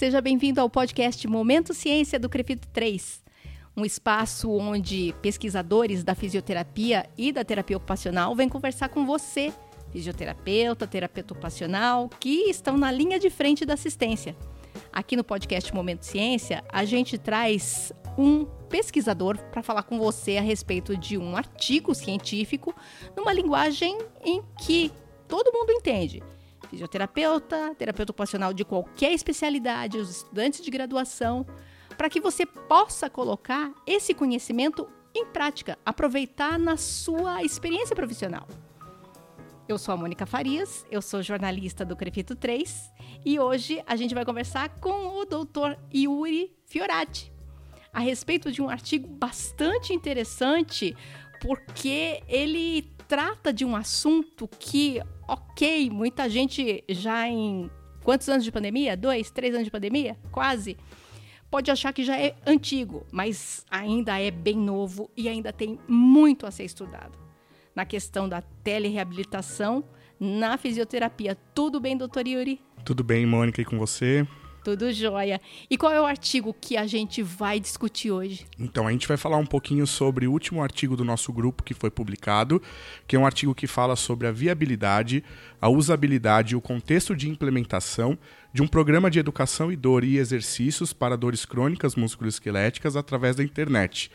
Seja bem-vindo ao podcast Momento Ciência do Crefito 3, um espaço onde pesquisadores da fisioterapia e da terapia ocupacional vêm conversar com você, fisioterapeuta, terapeuta ocupacional, que estão na linha de frente da assistência. Aqui no podcast Momento Ciência, a gente traz um pesquisador para falar com você a respeito de um artigo científico numa linguagem em que todo mundo entende. Fisioterapeuta, terapeuta ocupacional de qualquer especialidade, os estudantes de graduação, para que você possa colocar esse conhecimento em prática, aproveitar na sua experiência profissional. Eu sou a Mônica Farias, eu sou jornalista do Crefito 3 e hoje a gente vai conversar com o doutor Yuri Fiorati a respeito de um artigo bastante interessante, porque ele trata de um assunto que, ok, muita gente já em quantos anos de pandemia? Dois, três anos de pandemia? Quase. Pode achar que já é antigo, mas ainda é bem novo e ainda tem muito a ser estudado na questão da telereabilitação na fisioterapia. Tudo bem, doutor Yuri? Tudo bem, Mônica, e com você? Tudo jóia. E qual é o artigo que a gente vai discutir hoje? Então, a gente vai falar um pouquinho sobre o último artigo do nosso grupo que foi publicado, que é um artigo que fala sobre a viabilidade, a usabilidade e o contexto de implementação de um programa de educação e dor e exercícios para dores crônicas musculoesqueléticas através da internet.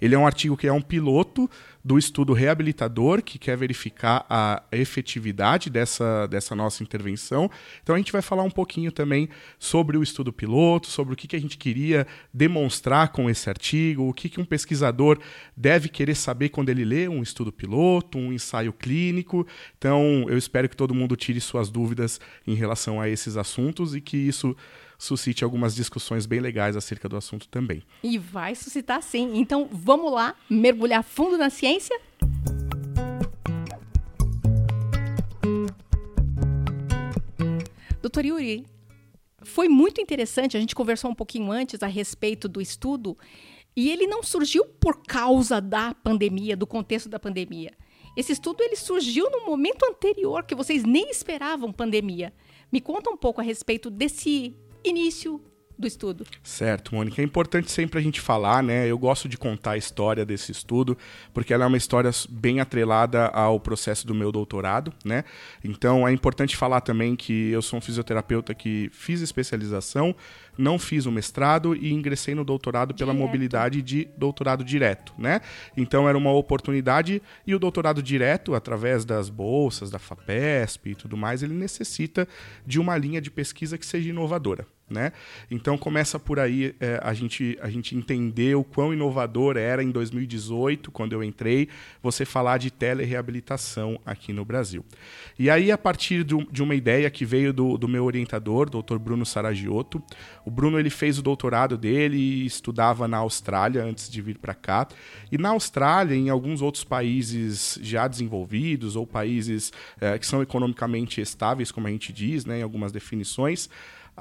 Ele é um artigo que é um piloto do estudo reabilitador, que quer verificar a efetividade dessa, dessa nossa intervenção. Então a gente vai falar um pouquinho também sobre o estudo piloto, sobre o que, que a gente queria demonstrar com esse artigo, o que, que um pesquisador deve querer saber quando ele lê um estudo piloto, um ensaio clínico. Então eu espero que todo mundo tire suas dúvidas em relação a esses assuntos e que isso suscite algumas discussões bem legais acerca do assunto também. E vai suscitar sim. Então vamos lá mergulhar fundo na ciência? Doutor Yuri, foi muito interessante, a gente conversou um pouquinho antes a respeito do estudo, e ele não surgiu por causa da pandemia, do contexto da pandemia. Esse estudo ele surgiu no momento anterior, que vocês nem esperavam pandemia. Me conta um pouco a respeito desse início do estudo. Certo, Mônica. É importante sempre a gente falar, né? Eu gosto de contar a história desse estudo, porque ela é uma história bem atrelada ao processo do meu doutorado, né? Então é importante falar também que eu sou um fisioterapeuta que fiz especialização, não fiz o mestrado e ingressei no doutorado pela direto. mobilidade de doutorado direto, né? Então era uma oportunidade e o doutorado direto, através das bolsas, da FAPESP e tudo mais, ele necessita de uma linha de pesquisa que seja inovadora. Né? Então começa por aí é, a, gente, a gente entender o quão inovador era em 2018, quando eu entrei, você falar de telereabilitação aqui no Brasil. E aí, a partir do, de uma ideia que veio do, do meu orientador, Dr. Bruno Saragiotto, o Bruno ele fez o doutorado dele e estudava na Austrália antes de vir para cá. E na Austrália, em alguns outros países já desenvolvidos ou países é, que são economicamente estáveis, como a gente diz, né, em algumas definições,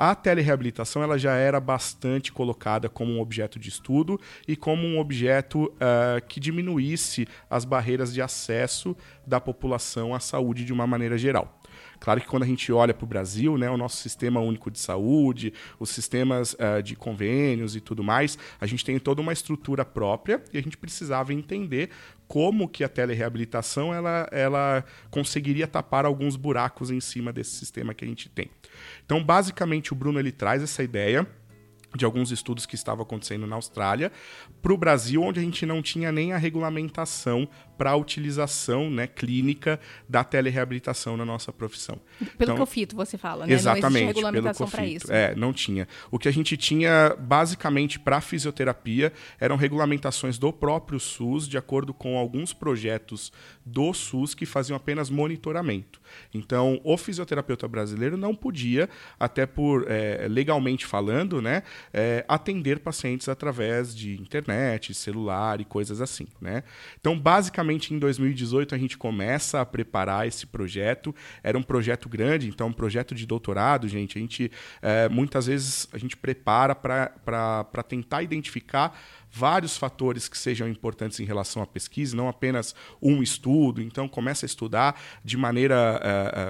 a telereabilitação ela já era bastante colocada como um objeto de estudo e como um objeto uh, que diminuísse as barreiras de acesso da população à saúde de uma maneira geral. Claro que quando a gente olha para o Brasil, né, o nosso sistema único de saúde, os sistemas uh, de convênios e tudo mais, a gente tem toda uma estrutura própria e a gente precisava entender como que a telereabilitação ela, ela conseguiria tapar alguns buracos em cima desse sistema que a gente tem. Então, basicamente, o Bruno ele traz essa ideia de alguns estudos que estavam acontecendo na Austrália para o Brasil, onde a gente não tinha nem a regulamentação para a utilização né, clínica da telereabilitação na nossa profissão. Pelo então, COFITO, você fala, né? Exatamente, não regulamentação para isso. É, não tinha. O que a gente tinha, basicamente, para a fisioterapia, eram regulamentações do próprio SUS, de acordo com alguns projetos do SUS que faziam apenas monitoramento. Então, o fisioterapeuta brasileiro não podia, até por é, legalmente falando, né, é, atender pacientes através de internet, celular e coisas assim. Né? Então, basicamente, em 2018, a gente começa a preparar esse projeto. Era um projeto grande, então, um projeto de doutorado, gente. A gente, é, muitas vezes, a gente prepara para tentar identificar vários fatores que sejam importantes em relação à pesquisa, não apenas um estudo. Então, começa a estudar de maneira.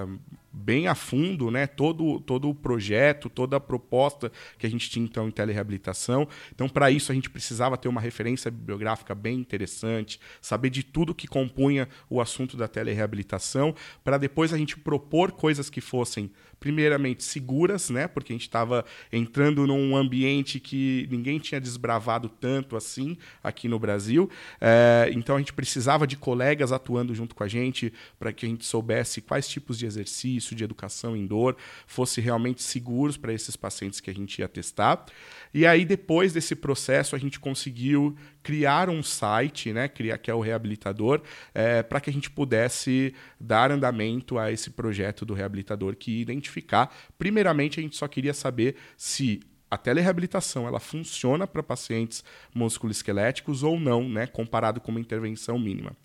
Uh, uh, bem a fundo né, todo, todo o projeto, toda a proposta que a gente tinha então em telereabilitação. Então, para isso, a gente precisava ter uma referência bibliográfica bem interessante, saber de tudo que compunha o assunto da telereabilitação, para depois a gente propor coisas que fossem primeiramente seguras, né? Porque a gente estava entrando num ambiente que ninguém tinha desbravado tanto assim aqui no Brasil. É, então a gente precisava de colegas atuando junto com a gente para que a gente soubesse quais tipos de exercício, de educação em dor, fosse realmente seguros para esses pacientes que a gente ia testar. E aí, depois desse processo, a gente conseguiu criar um site, né, criar, que é o Reabilitador, é, para que a gente pudesse dar andamento a esse projeto do Reabilitador, que identificar. Primeiramente, a gente só queria saber se a telereabilitação ela funciona para pacientes musculoesqueléticos ou não, né, comparado com uma intervenção mínima.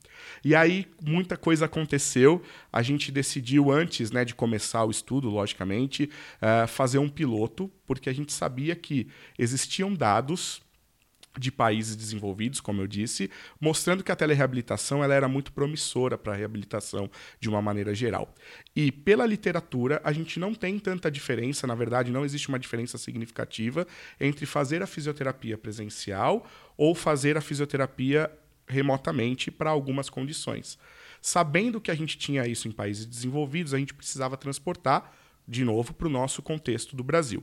E aí muita coisa aconteceu. A gente decidiu antes, né, de começar o estudo, logicamente, uh, fazer um piloto, porque a gente sabia que existiam dados de países desenvolvidos, como eu disse, mostrando que a telereabilitação ela era muito promissora para a reabilitação de uma maneira geral. E pela literatura, a gente não tem tanta diferença, na verdade, não existe uma diferença significativa entre fazer a fisioterapia presencial ou fazer a fisioterapia remotamente para algumas condições. Sabendo que a gente tinha isso em países desenvolvidos, a gente precisava transportar de novo para o nosso contexto do Brasil.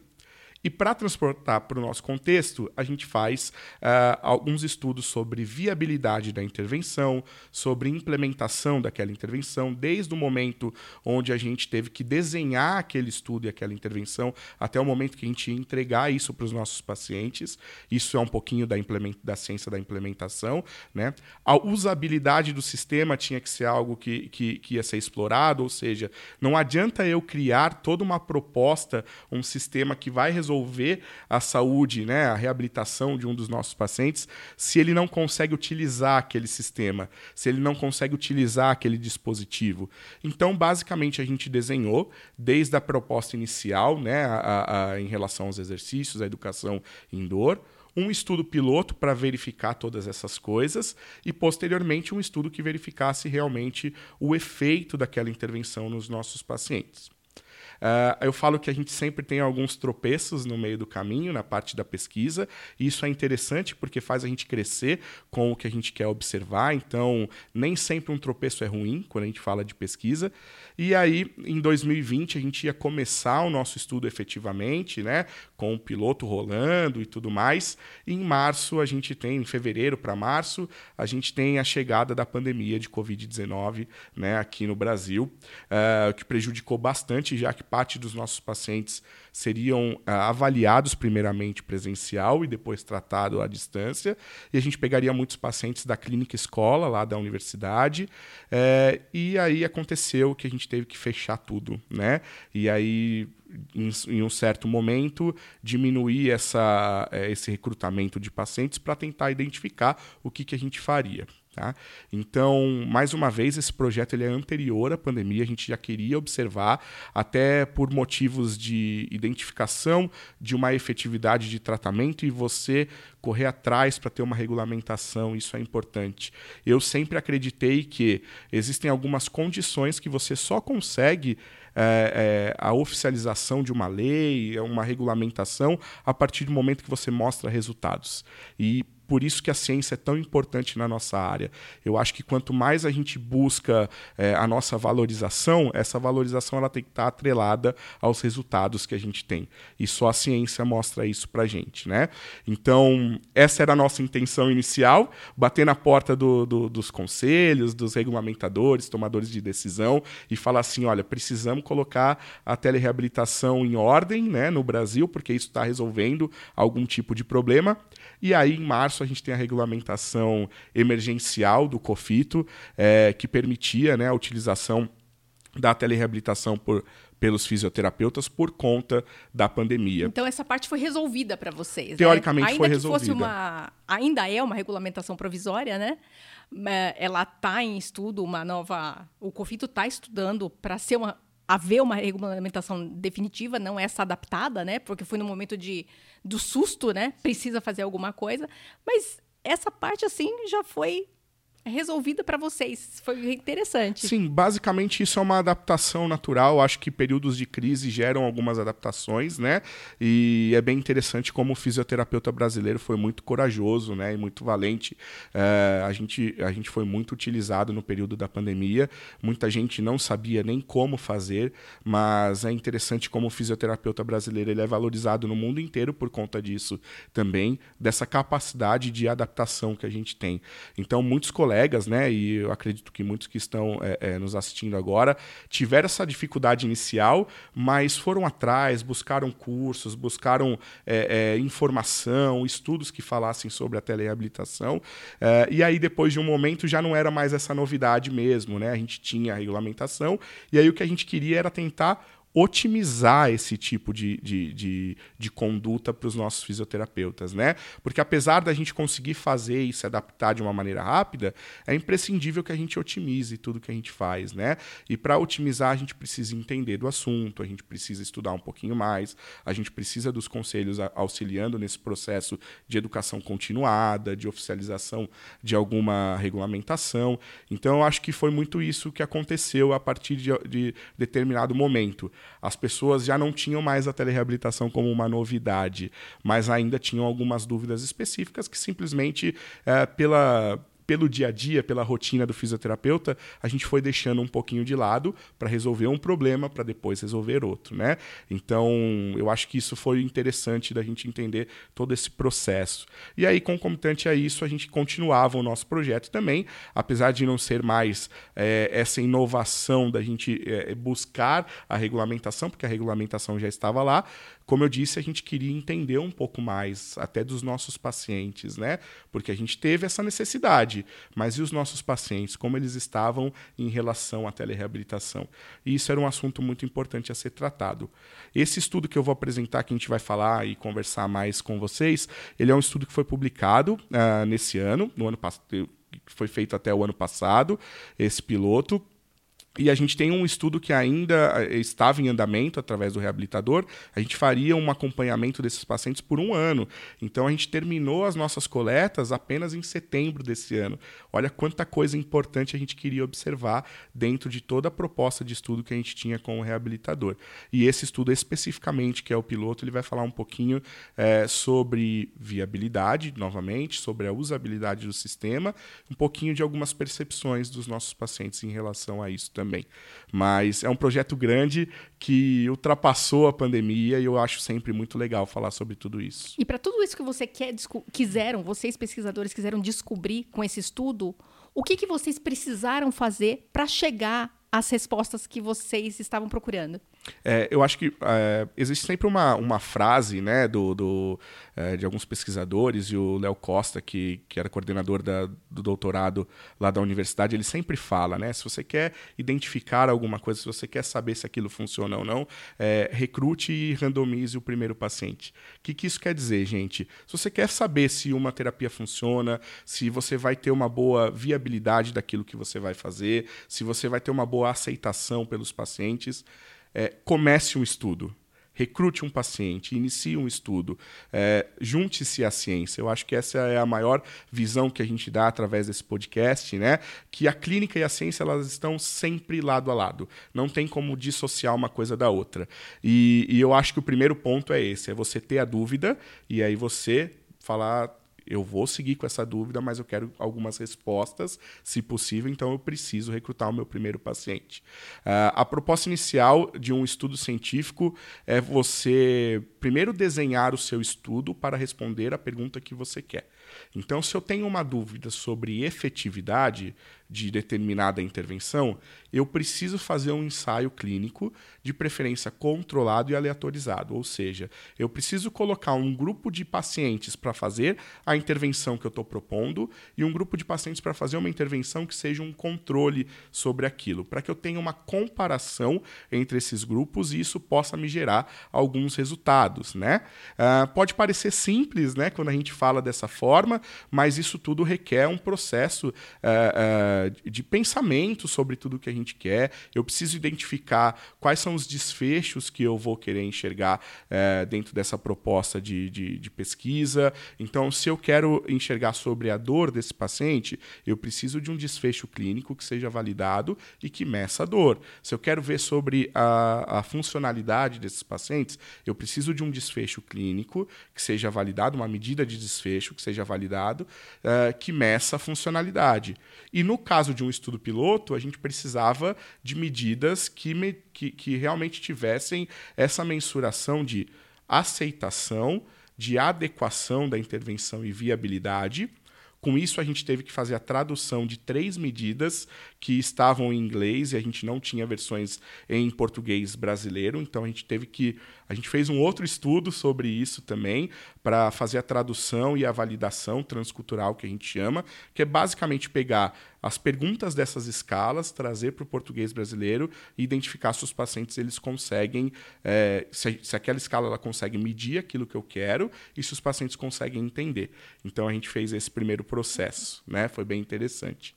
E para transportar para o nosso contexto, a gente faz uh, alguns estudos sobre viabilidade da intervenção, sobre implementação daquela intervenção, desde o momento onde a gente teve que desenhar aquele estudo e aquela intervenção, até o momento que a gente entregar isso para os nossos pacientes. Isso é um pouquinho da, da ciência da implementação. Né? A usabilidade do sistema tinha que ser algo que, que, que ia ser explorado, ou seja, não adianta eu criar toda uma proposta, um sistema que vai resolver resolver a saúde, né, a reabilitação de um dos nossos pacientes, se ele não consegue utilizar aquele sistema, se ele não consegue utilizar aquele dispositivo. Então, basicamente, a gente desenhou, desde a proposta inicial, né, a, a, em relação aos exercícios, à educação indoor, um estudo piloto para verificar todas essas coisas e, posteriormente, um estudo que verificasse realmente o efeito daquela intervenção nos nossos pacientes. Uh, eu falo que a gente sempre tem alguns tropeços no meio do caminho, na parte da pesquisa, e isso é interessante porque faz a gente crescer com o que a gente quer observar. Então, nem sempre um tropeço é ruim quando a gente fala de pesquisa. E aí, em 2020, a gente ia começar o nosso estudo efetivamente, né, com o piloto rolando e tudo mais. E em março, a gente tem, em fevereiro para março, a gente tem a chegada da pandemia de Covid-19 né, aqui no Brasil, uh, que prejudicou bastante, já que parte dos nossos pacientes seriam ah, avaliados primeiramente presencial e depois tratado à distância. E a gente pegaria muitos pacientes da clínica escola, lá da universidade. É, e aí aconteceu que a gente teve que fechar tudo, né? E aí em, em, um certo momento, diminuir essa, eh, esse recrutamento de pacientes para tentar identificar o que, que a gente faria. Tá? Então, mais uma vez, esse projeto ele é anterior à pandemia, a gente já queria observar, até por motivos de identificação de uma efetividade de tratamento e você correr atrás para ter uma regulamentação, isso é importante. Eu sempre acreditei que existem algumas condições que você só consegue é, é, a oficialização de uma lei, uma regulamentação, a partir do momento que você mostra resultados. E por isso que a ciência é tão importante na nossa área. Eu acho que quanto mais a gente busca é, a nossa valorização, essa valorização ela tem que estar atrelada aos resultados que a gente tem. E só a ciência mostra isso para a gente. Né? Então, essa era a nossa intenção inicial, bater na porta do, do, dos conselhos, dos regulamentadores, tomadores de decisão e falar assim, olha, precisamos colocar a telereabilitação em ordem né, no Brasil, porque isso está resolvendo algum tipo de problema. E aí, em março, a gente tem a regulamentação emergencial do COFITO, é, que permitia né, a utilização da telereabilitação por, pelos fisioterapeutas por conta da pandemia. Então essa parte foi resolvida para vocês. Né? Teoricamente né? foi resolvida. Fosse uma, ainda é uma regulamentação provisória, né? É, ela está em estudo, uma nova. O COFITO está estudando para ser uma haver uma regulamentação definitiva, não essa adaptada, né? Porque foi no momento de, do susto, né? Precisa fazer alguma coisa. Mas essa parte, assim, já foi resolvida para vocês. Foi interessante. Sim, basicamente isso é uma adaptação natural. Acho que períodos de crise geram algumas adaptações, né? E é bem interessante como o fisioterapeuta brasileiro foi muito corajoso, né? E muito valente. É, a, gente, a gente foi muito utilizado no período da pandemia. Muita gente não sabia nem como fazer, mas é interessante como o fisioterapeuta brasileiro ele é valorizado no mundo inteiro por conta disso também, dessa capacidade de adaptação que a gente tem. Então, muitos colegas colegas, né, e eu acredito que muitos que estão é, é, nos assistindo agora, tiveram essa dificuldade inicial, mas foram atrás, buscaram cursos, buscaram é, é informação, estudos que falassem sobre a telereabilitação. É, e aí, depois de um momento, já não era mais essa novidade mesmo, né? A gente tinha a regulamentação, e aí o que a gente queria era tentar otimizar esse tipo de, de, de, de conduta para os nossos fisioterapeutas, né? Porque apesar da gente conseguir fazer e se adaptar de uma maneira rápida, é imprescindível que a gente otimize tudo que a gente faz, né? E para otimizar, a gente precisa entender do assunto, a gente precisa estudar um pouquinho mais, a gente precisa dos conselhos auxiliando nesse processo de educação continuada, de oficialização de alguma regulamentação. Então, eu acho que foi muito isso que aconteceu a partir de, de determinado momento as pessoas já não tinham mais a telereabilitação como uma novidade, mas ainda tinham algumas dúvidas específicas que simplesmente é, pela pelo dia a dia, pela rotina do fisioterapeuta, a gente foi deixando um pouquinho de lado para resolver um problema, para depois resolver outro, né? Então, eu acho que isso foi interessante da gente entender todo esse processo. E aí, concomitante a isso, a gente continuava o nosso projeto também, apesar de não ser mais é, essa inovação da gente é, buscar a regulamentação, porque a regulamentação já estava lá, como eu disse, a gente queria entender um pouco mais até dos nossos pacientes, né? Porque a gente teve essa necessidade, mas e os nossos pacientes, como eles estavam em relação à telereabilitação? E isso era um assunto muito importante a ser tratado. Esse estudo que eu vou apresentar, que a gente vai falar e conversar mais com vocês, ele é um estudo que foi publicado uh, nesse ano, no ano passado foi feito até o ano passado, esse piloto, e a gente tem um estudo que ainda eh, estava em andamento através do reabilitador. A gente faria um acompanhamento desses pacientes por um ano. Então a gente terminou as nossas coletas apenas em setembro desse ano. Olha quanta coisa importante a gente queria observar dentro de toda a proposta de estudo que a gente tinha com o reabilitador. E esse estudo especificamente, que é o piloto, ele vai falar um pouquinho é, sobre viabilidade, novamente, sobre a usabilidade do sistema, um pouquinho de algumas percepções dos nossos pacientes em relação a isso também. Mas é um projeto grande que ultrapassou a pandemia e eu acho sempre muito legal falar sobre tudo isso. E para tudo isso que você quer, quiseram, vocês pesquisadores quiseram descobrir com esse estudo, o que, que vocês precisaram fazer para chegar às respostas que vocês estavam procurando? É, eu acho que é, existe sempre uma, uma frase né, do, do é, de alguns pesquisadores, e o Léo Costa, que, que era coordenador da, do doutorado lá da universidade, ele sempre fala: né, se você quer identificar alguma coisa, se você quer saber se aquilo funciona ou não, é, recrute e randomize o primeiro paciente. O que, que isso quer dizer, gente? Se você quer saber se uma terapia funciona, se você vai ter uma boa viabilidade daquilo que você vai fazer, se você vai ter uma boa aceitação pelos pacientes é, comece um estudo. Recrute um paciente, inicie um estudo, é, junte-se à ciência. Eu acho que essa é a maior visão que a gente dá através desse podcast, né? Que a clínica e a ciência elas estão sempre lado a lado. Não tem como dissociar uma coisa da outra. E, e eu acho que o primeiro ponto é esse: é você ter a dúvida e aí você falar eu vou seguir com essa dúvida, mas eu quero algumas respostas, se possível, então eu preciso recrutar o meu primeiro paciente. Uh, a proposta inicial de um estudo científico é você primeiro desenhar o seu estudo para responder a pergunta que você quer. Então, se eu tenho uma dúvida sobre efetividade de determinada intervenção, eu preciso fazer um ensaio clínico, de preferência controlado e aleatorizado. Ou seja, eu preciso colocar um grupo de pacientes para fazer a intervenção que eu estou propondo e um grupo de pacientes para fazer uma intervenção que seja um controle sobre aquilo, para que eu tenha uma comparação entre esses grupos e isso possa me gerar alguns resultados. Né? Uh, pode parecer simples né, quando a gente fala dessa forma mas isso tudo requer um processo é, de pensamento sobre tudo que a gente quer. Eu preciso identificar quais são os desfechos que eu vou querer enxergar é, dentro dessa proposta de, de, de pesquisa. Então, se eu quero enxergar sobre a dor desse paciente, eu preciso de um desfecho clínico que seja validado e que meça a dor. Se eu quero ver sobre a, a funcionalidade desses pacientes, eu preciso de um desfecho clínico que seja validado, uma medida de desfecho que seja validado, uh, que meça a funcionalidade. E no caso de um estudo piloto, a gente precisava de medidas que, me, que, que realmente tivessem essa mensuração de aceitação, de adequação da intervenção e viabilidade. Com isso, a gente teve que fazer a tradução de três medidas que estavam em inglês e a gente não tinha versões em português brasileiro. Então, a gente teve que. A gente fez um outro estudo sobre isso também, para fazer a tradução e a validação transcultural, que a gente chama, que é basicamente pegar as perguntas dessas escalas, trazer para o português brasileiro e identificar se os pacientes eles conseguem, é, se, se, aquela escala ela consegue medir aquilo que eu quero e se os pacientes conseguem entender. Então a gente fez esse primeiro processo, né? Foi bem interessante.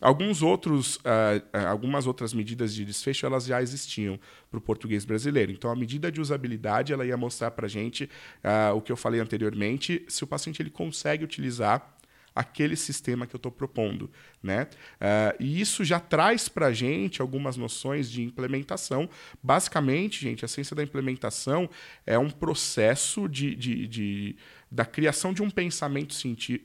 Alguns outros, uh, algumas outras medidas de desfecho elas já existiam para o português brasileiro. Então a medida de usabilidade ela ia mostrar para a gente uh, o que eu falei anteriormente, se o paciente ele consegue utilizar aquele sistema que eu estou propondo. Né? Uh, e isso já traz para a gente algumas noções de implementação. Basicamente, gente, a ciência da implementação é um processo de, de, de da criação de um pensamento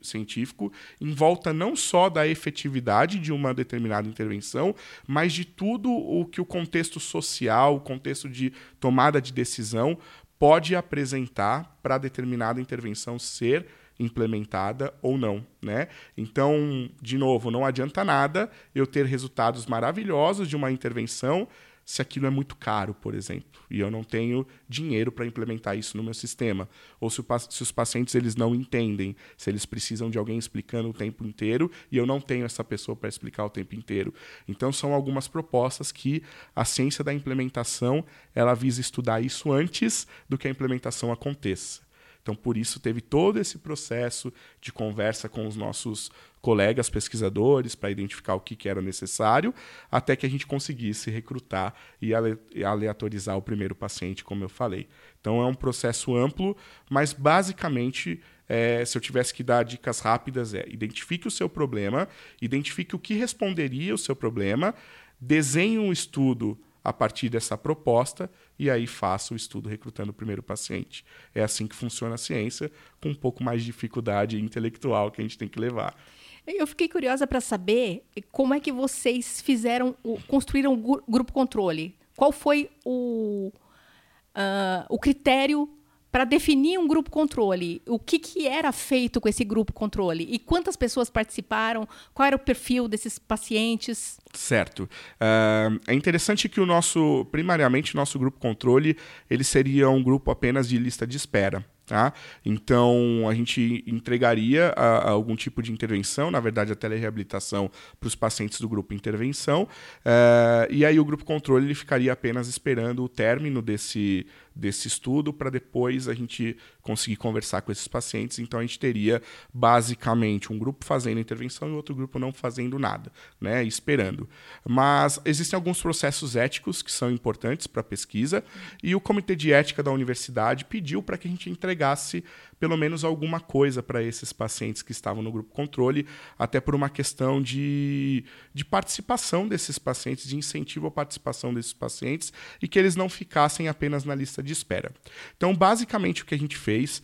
científico em volta não só da efetividade de uma determinada intervenção, mas de tudo o que o contexto social, o contexto de tomada de decisão pode apresentar para determinada intervenção ser implementada ou não, né? Então, de novo, não adianta nada eu ter resultados maravilhosos de uma intervenção se aquilo é muito caro, por exemplo, e eu não tenho dinheiro para implementar isso no meu sistema, ou se, o, se, os pacientes eles não entendem, se eles precisam de alguém explicando o tempo inteiro e eu não tenho essa pessoa para explicar o tempo inteiro. Então são algumas propostas que a ciência da implementação ela visa estudar isso antes do que a implementação aconteça. Então, por isso, teve todo esse processo de conversa com os nossos colegas pesquisadores para identificar o que, que, era necessário, até que a gente conseguisse recrutar e aleatorizar o primeiro paciente, como eu falei. Então, é um processo amplo, mas basicamente. É, se eu tivesse que dar dicas rápidas, é identifique o seu problema, identifique o que responderia o seu problema, desenhe um estudo a partir dessa proposta e aí faça o estudo recrutando o primeiro paciente. É assim que funciona a ciência, com um pouco mais de dificuldade intelectual que a gente tem que levar. Eu fiquei curiosa para saber como é que vocês fizeram, construíram o grupo controle. Qual foi o, uh, o critério para definir um grupo controle. O que, que era feito com esse grupo controle? E quantas pessoas participaram? Qual era o perfil desses pacientes? Certo. Uh, é interessante que o nosso, primariamente, nosso grupo controle, ele seria um grupo apenas de lista de espera. Tá? Então, a gente entregaria a, a algum tipo de intervenção, na verdade, a telereabilitação para os pacientes do grupo intervenção, uh, e aí o grupo controle ele ficaria apenas esperando o término desse, desse estudo para depois a gente conseguir conversar com esses pacientes. Então, a gente teria basicamente um grupo fazendo intervenção e outro grupo não fazendo nada, né? esperando. Mas existem alguns processos éticos que são importantes para a pesquisa, e o Comitê de Ética da Universidade pediu para que a gente entregasse pelo menos alguma coisa para esses pacientes que estavam no grupo controle, até por uma questão de, de participação desses pacientes, de incentivo à participação desses pacientes e que eles não ficassem apenas na lista de espera. Então, basicamente, o que a gente fez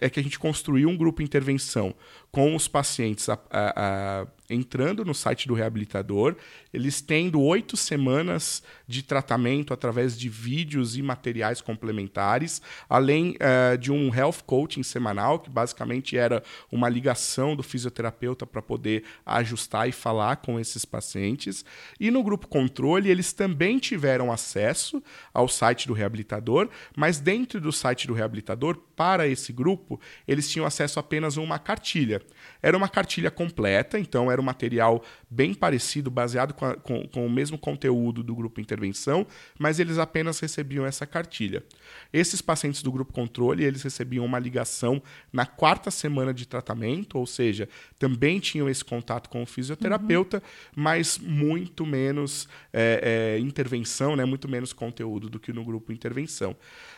é que a gente construiu um grupo intervenção com os pacientes a, a, a, entrando no site do reabilitador, eles tendo oito semanas de tratamento através de vídeos e materiais complementares, além uh, de um health coaching semanal, que basicamente era uma ligação do fisioterapeuta para poder ajustar e falar com esses pacientes. E no grupo controle, eles também tiveram acesso ao site do reabilitador, mas dentro do site do reabilitador, para esse grupo, eles tinham acesso apenas a uma cartilha. Era uma cartilha completa, então era era um material bem parecido, baseado com, a, com, com, o mesmo conteúdo do grupo intervenção, mas eles apenas recebiam essa cartilha. Esses pacientes do grupo controle, eles recebiam uma ligação na quarta semana de tratamento, ou seja, também tinham esse contato com o fisioterapeuta, uhum. mas muito menos é, é, intervenção, né, muito menos conteúdo do que no grupo intervenção.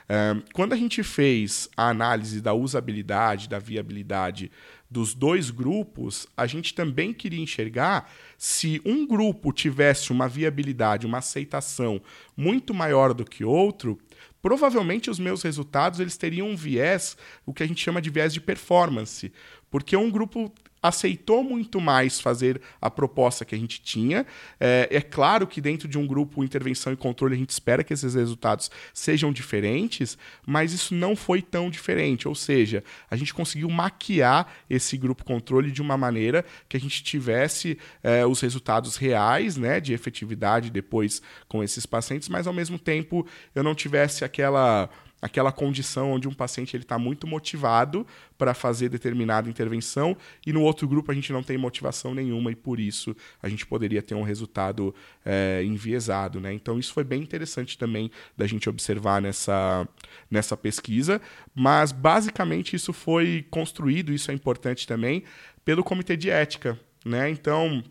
É, quando a gente fez a análise da usabilidade, da viabilidade dos dois grupos, a gente também queria enxergar se um grupo tivesse uma viabilidade, uma aceitação muito maior do que outro, provavelmente os meus resultados eles teriam um viés, o que a gente chama de viés de performance, porque um grupo aceitou muito mais fazer a proposta que a gente tinha. É, é, claro que dentro de um grupo intervenção e controle a gente espera que esses resultados sejam diferentes, mas isso não foi tão diferente. Ou seja, a gente conseguiu maquiar esse grupo controle de uma maneira que a gente tivesse é, os resultados reais, né, de efetividade depois com esses pacientes, mas ao mesmo tempo eu não tivesse aquela aquela condição onde um paciente ele está muito motivado para fazer determinada intervenção e no outro grupo a gente não tem motivação nenhuma e por isso a gente poderia ter um resultado é, enviesado, né? Então isso foi bem interessante também da gente observar nessa, nessa pesquisa, mas basicamente isso foi construído, isso é importante também, pelo comitê de ética, né? Então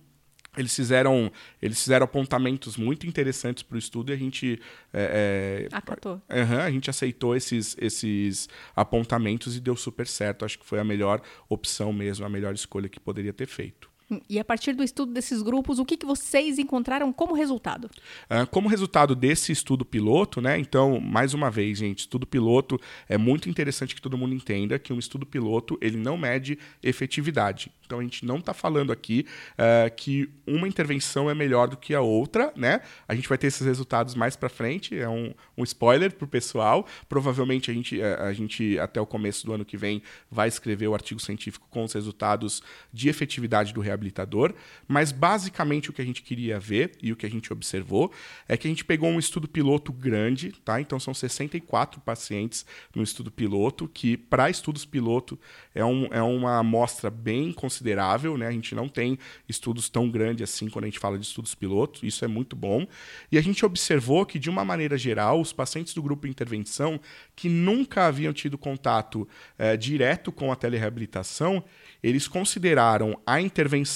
eles fizeram, eles fizeram apontamentos muito interessantes para o estudo e a gente. É, é, Acatou. Uhum, a gente aceitou esses, esses apontamentos e deu super certo. Acho que foi a melhor opção mesmo, a melhor escolha que poderia ter feito. E a partir do estudo desses grupos, o que, que vocês encontraram como resultado? Uh, como resultado desse estudo piloto, né? Então, mais uma vez, gente, estudo piloto é muito interessante que todo mundo entenda que um estudo piloto ele não mede efetividade. Então a gente não está falando aqui uh, que uma intervenção é melhor do que a outra, né? A gente vai ter esses resultados mais para frente, é um, um spoiler para o pessoal. Provavelmente a gente, a, gente, até o começo do ano que vem, vai escrever o artigo científico com os resultados de efetividade do reabilitador. Mas basicamente o que a gente queria ver e o que a gente observou é que a gente pegou um estudo piloto grande, tá? Então são 64 pacientes no estudo piloto, que para estudos piloto é, um, é uma amostra bem considerável né? A gente não tem estudos tão grandes assim quando a gente fala de estudos pilotos, isso é muito bom. E a gente observou que, de uma maneira geral, os pacientes do grupo intervenção que nunca haviam tido contato é, direto com a telereabilitação, eles consideraram a intervenção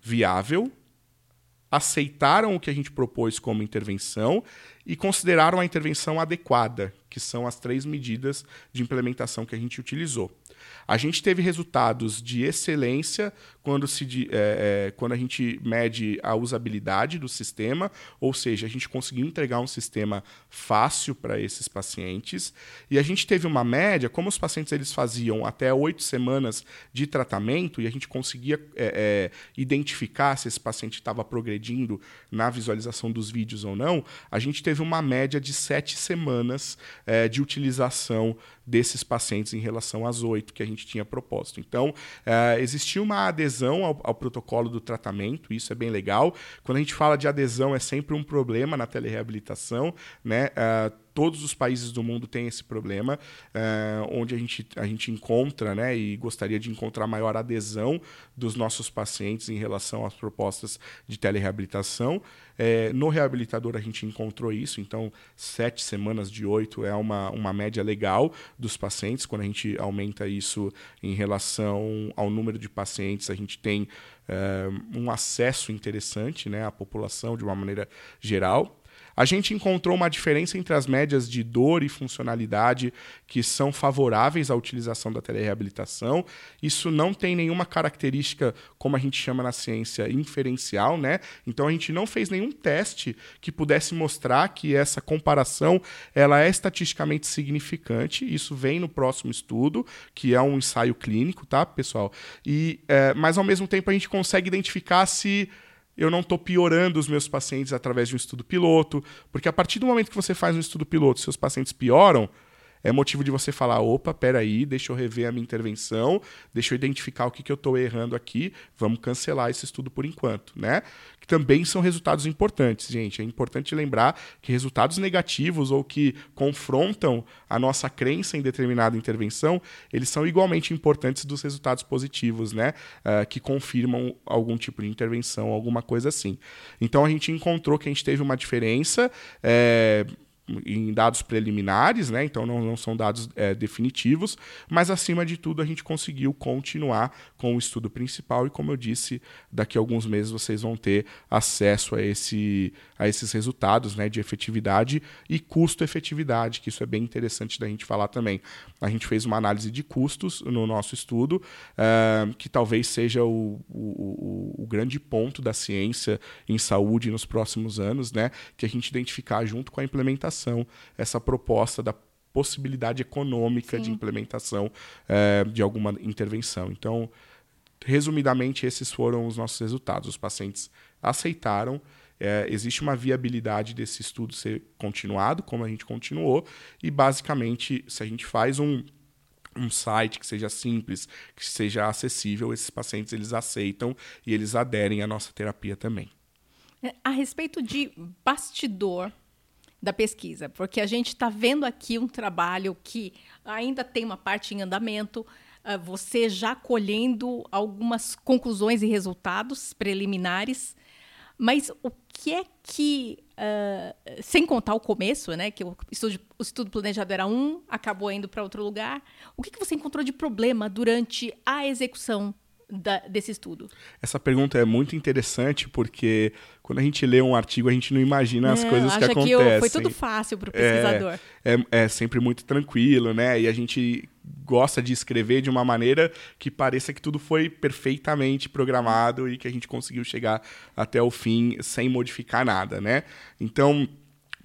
viável, aceitaram o que a gente propôs como intervenção e consideraram a intervenção adequada, que são as três medidas de implementação que a gente utilizou. A gente teve resultados de excelência quando, se, é, é, quando a gente mede a usabilidade do sistema, ou seja, a gente conseguiu entregar um sistema fácil para esses pacientes. E a gente teve uma média, como os pacientes eles faziam até oito semanas de tratamento, e a gente conseguia é, é identificar se esse paciente estava progredindo na visualização dos vídeos ou não, a gente teve uma média de sete semanas é, de utilização desses pacientes em relação às oito que a gente tinha proposto. Então, uh, existia uma adesão ao, ao, protocolo do tratamento, isso é bem legal. Quando a gente fala de adesão, é sempre um problema na telereabilitação, né? Uh, todos os países do mundo têm esse problema, é, onde a gente, a gente encontra, né, e gostaria de encontrar maior adesão dos nossos pacientes em relação às propostas de telereabilitação. É, no reabilitador a gente encontrou isso, então sete semanas de oito é uma, uma média legal dos pacientes. Quando a gente aumenta isso em relação ao número de pacientes, a gente tem é, um acesso interessante né, à população de uma maneira geral. A gente encontrou uma diferença entre as médias de dor e funcionalidade que são favoráveis à utilização da telereabilitação. Isso não tem nenhuma característica, como a gente chama na ciência, inferencial, né? Então a gente não fez nenhum teste que pudesse mostrar que essa comparação ela é estatisticamente significante. Isso vem no próximo estudo, que é um ensaio clínico, tá, pessoal? E, é, mas ao mesmo tempo a gente consegue identificar se eu não estou piorando os meus pacientes através de um estudo piloto, porque a partir do momento que você faz um estudo piloto, seus pacientes pioram, é motivo de você falar: opa, peraí, deixa eu rever a minha intervenção, deixa eu identificar o que, que eu estou errando aqui, vamos cancelar esse estudo por enquanto, né? Que também são resultados importantes, gente. É importante lembrar que resultados negativos ou que confrontam a nossa crença em determinada intervenção, eles são igualmente importantes dos resultados positivos, né? Uh, que confirmam algum tipo de intervenção, alguma coisa assim. Então a gente encontrou que a gente teve uma diferença. É, em dados preliminares, né? então não, não são dados é, definitivos, mas acima de tudo a gente conseguiu continuar com o estudo principal e, como eu disse, daqui a alguns meses vocês vão ter acesso a, esse, a esses resultados né, de efetividade e custo-efetividade, que isso é bem interessante da gente falar também. A gente fez uma análise de custos no nosso estudo, uh, que talvez seja o, o, o, grande ponto da ciência em saúde nos próximos anos, né? que a gente identificar junto com a implementação essa proposta da possibilidade econômica Sim. de implementação uh, de alguma intervenção. Então, resumidamente, esses foram os nossos resultados. Os pacientes aceitaram é, existe uma viabilidade desse estudo ser continuado, como a gente continuou, e basicamente, se a gente faz um, um site que seja simples, que seja acessível, esses pacientes eles aceitam e eles aderem à nossa terapia também. É, a respeito de bastidor da pesquisa, porque a gente está vendo aqui um trabalho que ainda tem uma parte em andamento, uh, você já colhendo algumas conclusões e resultados preliminares mas o que é que, uh, sem contar o começo, né, que o estudo, o estudo planejado era um, acabou indo para outro lugar, o que, que você encontrou de problema durante a execução da, desse estudo? Essa pergunta é muito interessante porque quando a gente lê um artigo a gente não imagina as coisas que acontecem. Que foi tudo fácil para o pesquisador. É, é, é, sempre muito tranquilo, né? E a gente gosta de escrever de uma maneira que pareça que tudo foi perfeitamente programado e que a gente conseguiu chegar até o fim sem modificar nada, né? Então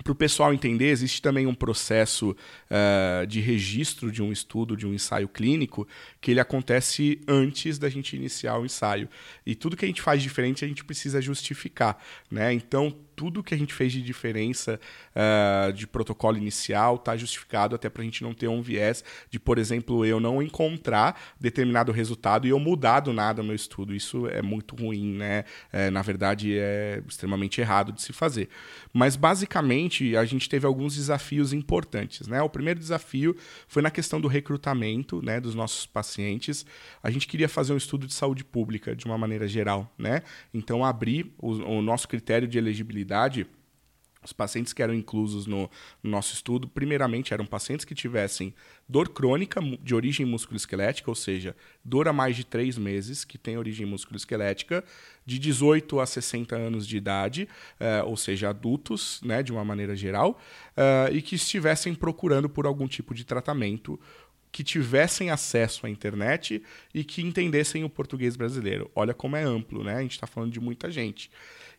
para o pessoal entender, existe também um processo uh, de registro de um estudo, de um ensaio clínico, que ele acontece antes da gente iniciar o ensaio. E tudo que a gente faz diferente, a gente precisa justificar. Né? Então, tudo que a gente fez de diferença uh, de protocolo inicial está justificado até para a gente não ter um viés de, por exemplo, eu não encontrar determinado resultado e eu mudar do nada o meu estudo. Isso é muito ruim, né? É, na verdade, é extremamente errado de se fazer. Mas, basicamente, a gente teve alguns desafios importantes. Né? O primeiro desafio foi na questão do recrutamento né, dos nossos pacientes. A gente queria fazer um estudo de saúde pública de uma maneira geral. Né? Então, abrir o, o nosso critério de elegibilidade os pacientes que eram inclusos no, no, nosso estudo, primeiramente, eram pacientes que tivessem dor crônica de origem musculoesquelética, ou seja, dor há mais de três meses, que tem origem musculoesquelética, de 18 a 60 anos de idade, uh, ou seja, adultos, né, de uma maneira geral, uh, e que estivessem procurando por algum tipo de tratamento que tivessem acesso à internet e que entendessem o português brasileiro. Olha como é amplo, né? A gente está falando de muita gente.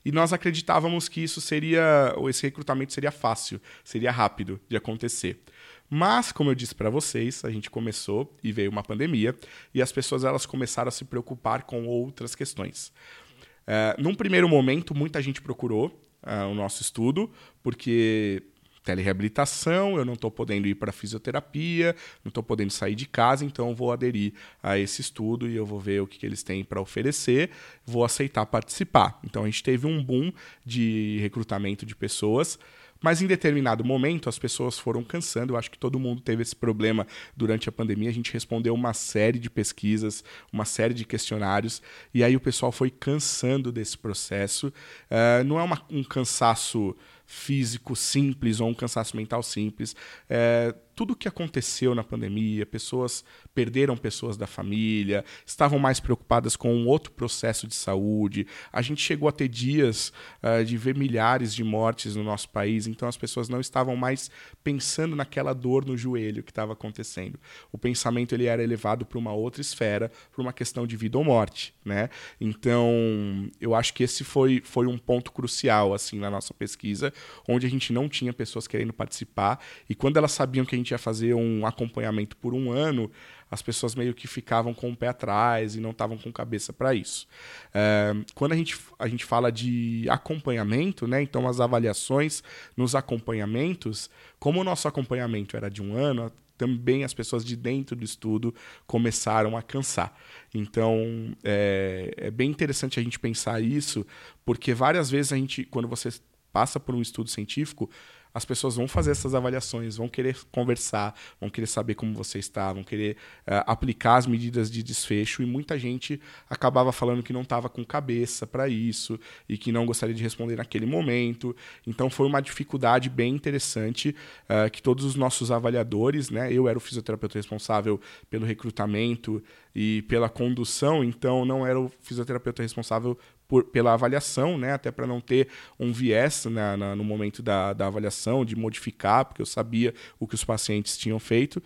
E nós acreditávamos que isso seria, ou esse recrutamento seria fácil, seria rápido de acontecer. Mas, como eu disse para vocês, a gente começou e veio uma pandemia e as pessoas elas começaram a se preocupar com outras questões. Uh, num primeiro momento, muita gente procurou uh, o nosso estudo, porque telereabilitação, eu não estou podendo ir para fisioterapia, não estou podendo sair de casa, então vou aderir a esse estudo e eu vou ver o que, que eles têm para oferecer, vou aceitar participar. Então a gente teve um boom de recrutamento de pessoas. Mas em determinado momento as pessoas foram cansando. Eu acho que todo mundo teve esse problema durante a pandemia. A gente respondeu uma série de pesquisas, uma série de questionários, e aí o pessoal foi cansando desse processo. Uh, não é uma, um cansaço físico simples ou um cansaço mental simples. É, tudo o que aconteceu na pandemia, pessoas perderam pessoas da família, estavam mais preocupadas com um outro processo de saúde. A gente chegou a ter dias uh, de ver milhares de mortes no nosso país, então as pessoas não estavam mais pensando naquela dor no joelho que estava acontecendo. O pensamento ele era elevado para uma outra esfera, para uma questão de vida ou morte, né? Então, eu acho que esse foi, foi um ponto crucial assim na nossa pesquisa, onde a gente não tinha pessoas querendo participar e quando elas sabiam que a gente ia fazer um acompanhamento por um ano, as pessoas meio que ficavam com o pé atrás e não estavam com cabeça para isso. É, quando a gente, a gente fala de acompanhamento, né, então as avaliações nos acompanhamentos, como o nosso acompanhamento era de um ano, também as pessoas de dentro do estudo começaram a cansar. Então, é, é bem interessante a gente pensar isso, porque várias vezes a gente, quando você passa por um estudo científico, as pessoas vão fazer essas avaliações, vão querer conversar, vão querer saber como você está, vão querer uh, aplicar as medidas de desfecho e muita gente acabava falando que não estava com cabeça para isso e que não gostaria de responder naquele momento. Então foi uma dificuldade bem interessante uh, que todos os nossos avaliadores, né, eu era o fisioterapeuta responsável pelo recrutamento e pela condução, então não era o fisioterapeuta responsável por, pela avaliação, né? Até para não ter um viés na, na, no momento da, da avaliação, de modificar, porque eu sabia o que os pacientes tinham feito.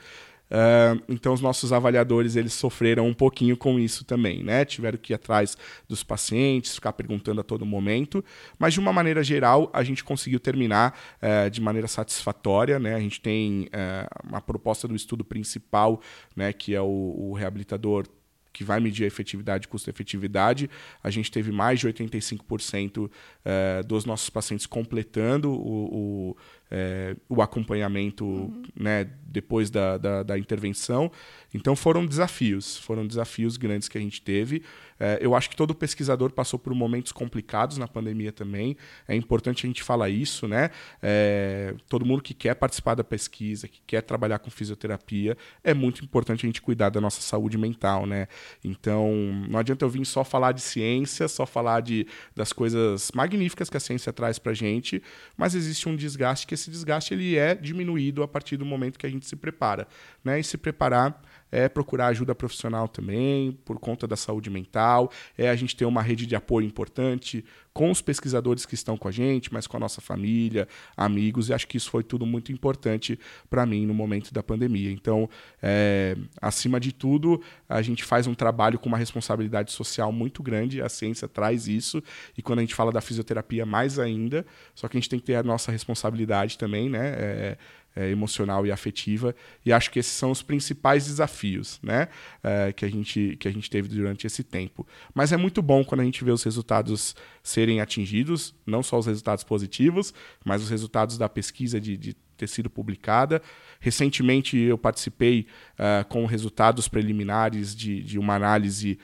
Uh, então os nossos avaliadores eles sofreram um pouquinho com isso também, né? Tiveram que ir atrás dos pacientes, ficar perguntando a todo momento, mas de uma maneira geral a gente conseguiu terminar uh, de maneira satisfatória, né? A gente tem uh, uma proposta do estudo principal, né? Que é o, o reabilitador que vai medir a efetividade, custo-efetividade, a gente teve mais de 85% eh, dos nossos pacientes completando o, o é, o acompanhamento uhum. né, depois da, da, da, intervenção. Então foram desafios, foram desafios grandes que a gente teve. É, eu acho que todo pesquisador passou por momentos complicados na pandemia também. É importante a gente falar isso, né? É, todo mundo que quer participar da pesquisa, que quer trabalhar com fisioterapia, é muito importante a gente cuidar da nossa saúde mental, né? Então não adianta eu vir só falar de ciência, só falar de, das coisas magníficas que a ciência traz para gente, mas existe um desgaste que esse desgaste ele é diminuído a partir do momento que a gente se prepara. Né? E se preparar é procurar ajuda profissional também, por conta da saúde mental, é a gente ter uma rede de apoio importante com os pesquisadores que estão com a gente, mas com a nossa família, amigos, e acho que isso foi tudo muito importante para mim no momento da pandemia. Então, é, acima de tudo, a gente faz um trabalho com uma responsabilidade social muito grande, a ciência traz isso, e quando a gente fala da fisioterapia, mais ainda, só que a gente tem que ter a nossa responsabilidade também, né? É, é, emocional e afetiva. E acho que esses são os principais desafios né, é, que, a gente, que a gente teve durante esse tempo. Mas é muito bom quando a gente vê os resultados serem atingidos, não só os resultados positivos, mas os resultados da pesquisa de, de ter sido publicada. Recentemente eu participei uh, com resultados preliminares de, de uma análise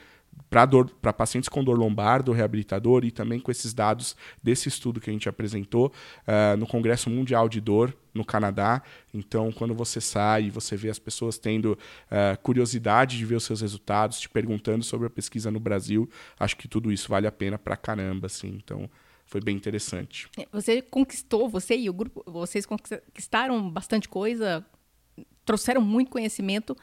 para pacientes com dor lombar do reabilitador e também com esses dados desse estudo que a gente apresentou uh, no Congresso Mundial de Dor no Canadá. Então, quando você sai e você vê as pessoas tendo uh, curiosidade de ver os seus resultados, te perguntando sobre a pesquisa no Brasil, acho que tudo isso vale a pena para caramba, assim. Então, foi bem interessante. É, você conquistou, você e o grupo, vocês conquistaram bastante coisa, trouxeram muito conhecimento.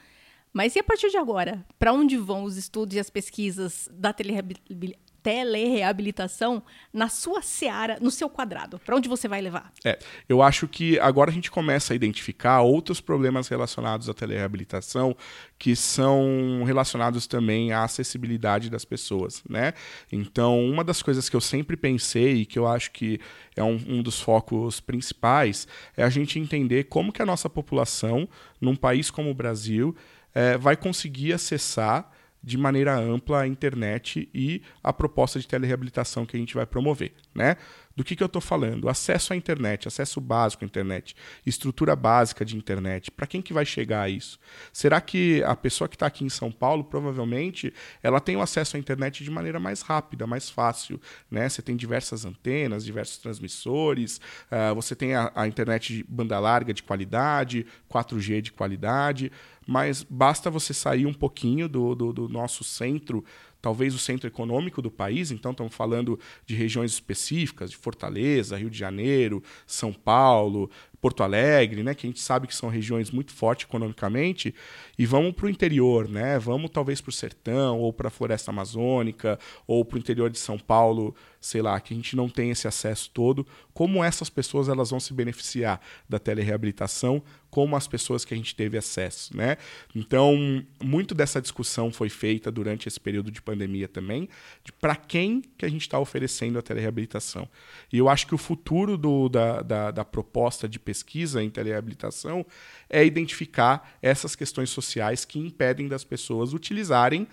Mas e a partir de agora? Para onde vão os estudos e as pesquisas da telereabilitação na sua seara, no seu quadrado? Para onde você vai levar? É, eu acho que agora a gente começa a identificar outros problemas relacionados à telereabilitação que são relacionados também à acessibilidade das pessoas, né? Então, uma das coisas que eu sempre pensei e que eu acho que é um, um dos focos principais é a gente entender como que a nossa população, num país como o Brasil, é, vai conseguir acessar de maneira ampla a internet e a proposta de telereabilitação que a gente vai promover. Né? Do que, que eu estou falando? Acesso à internet, acesso básico à internet, estrutura básica de internet. Para quem que vai chegar a isso? Será que a pessoa que está aqui em São Paulo, provavelmente, ela tem o acesso à internet de maneira mais rápida, mais fácil? Né? Você tem diversas antenas, diversos transmissores, uh, você tem a, a internet de banda larga de qualidade, 4G de qualidade mas basta você sair um pouquinho do, do, do nosso centro talvez o centro econômico do país, então estamos falando de regiões específicas, de Fortaleza, Rio de Janeiro, São Paulo, Porto Alegre, né, que a gente sabe que são regiões muito fortes economicamente, e vamos para o interior, né, vamos talvez para o sertão, ou para a floresta amazônica, ou para o interior de São Paulo, sei lá, que a gente não tem esse acesso todo, como essas pessoas elas vão se beneficiar da telereabilitação, como as pessoas que a gente teve acesso, né? Então, muito dessa discussão foi feita durante esse período de pandemia também, de para quem que a gente está oferecendo a telereabilitação. E eu acho que o futuro do, da, da, da proposta de pesquisa em telereabilitação é identificar essas questões sociais que impedem das pessoas utilizarem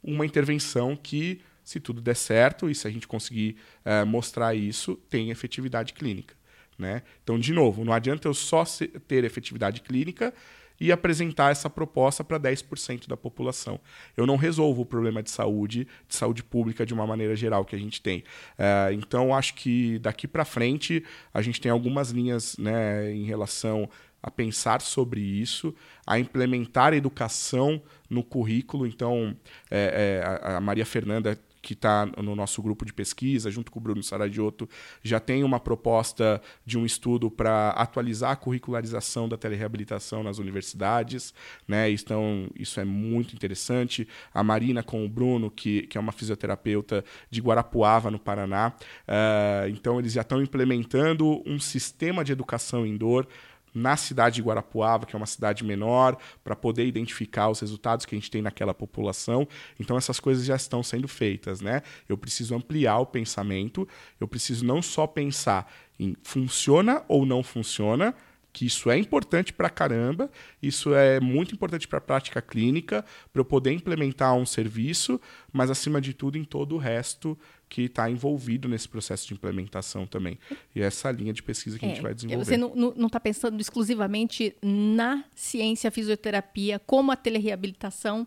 uma intervenção que, se tudo der certo e se a gente conseguir uh, mostrar isso, tem efetividade clínica. Né? Então, de novo, não adianta eu só ter efetividade clínica e apresentar essa proposta para 10% da população. Eu não resolvo o problema de saúde, de saúde pública de uma maneira geral que a gente tem. É, então, acho que daqui para frente a gente tem algumas linhas né, em relação a pensar sobre isso, a implementar educação no currículo. Então, é, é, a Maria Fernanda que está no nosso grupo de pesquisa, junto com o Bruno Saradiotto, já tem uma proposta de um estudo para atualizar a curricularização da telereabilitação nas universidades. Né? Então, isso é muito interessante. A Marina com o Bruno, que, que é uma fisioterapeuta de Guarapuava, no Paraná. Uh, então, eles já estão implementando um sistema de educação em dor na cidade de Guarapuava, que é uma cidade menor, para poder identificar os resultados que a gente tem naquela população. Então essas coisas já estão sendo feitas, né? Eu preciso ampliar o pensamento, eu preciso não só pensar em funciona ou não funciona, que isso é importante para caramba, isso é muito importante para a prática clínica, para eu poder implementar um serviço, mas acima de tudo em todo o resto que está envolvido nesse processo de implementação também. E é essa linha de pesquisa que é, a gente vai desenvolver. Você não está pensando exclusivamente na ciência fisioterapia, como a telereabilitação